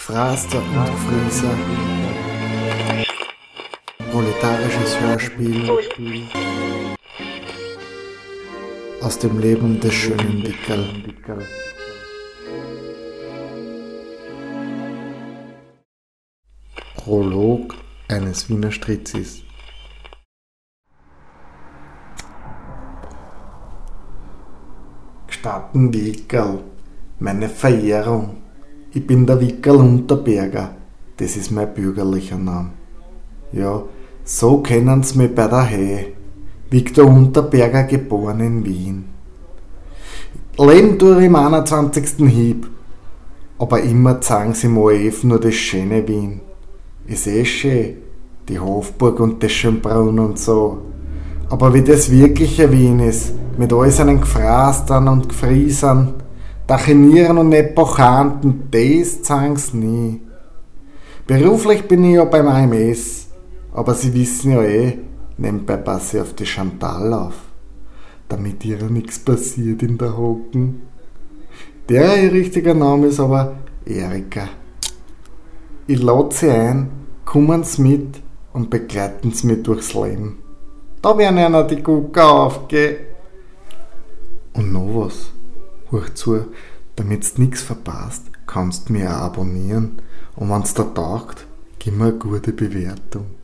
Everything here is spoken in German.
Gefraster und Gefrieser. Proletarisches Hörspiel aus dem Leben des schönen Dickerl. Prolog eines Wiener Stritzis. Gestatten Wickerl, meine Verehrung. Ich bin der Wickerl Unterberger, das ist mein bürgerlicher Name. Ja, so kennen sie mich bei der He. Viktor Unterberger, geboren in Wien. Leben durch im 21. Hieb, aber immer zeigen sie Moev nur das schöne Wien. Ist eh schön, die Hofburg und das Schönbrunn und so. Aber wie das wirkliche Wien ist, mit all seinen Gefrastern und Gefriesern, Dachinieren und Epochanten, das zeigen sie nie. Beruflich bin ich ja beim AMS, aber Sie wissen ja eh, nebenbei passe ich auf die Chantal auf, damit ihr nichts passiert in der Hocken. Der ihr richtiger Name ist aber Erika. Ich lade Sie ein, kommen Sie mit und begleiten Sie mich durchs Leben. Da werden einer die Gucker aufgehen. Und noch was, hör zu, damit du nichts verpasst, kannst du mich auch abonnieren und wenn es dir taugt, gib mir eine gute Bewertung.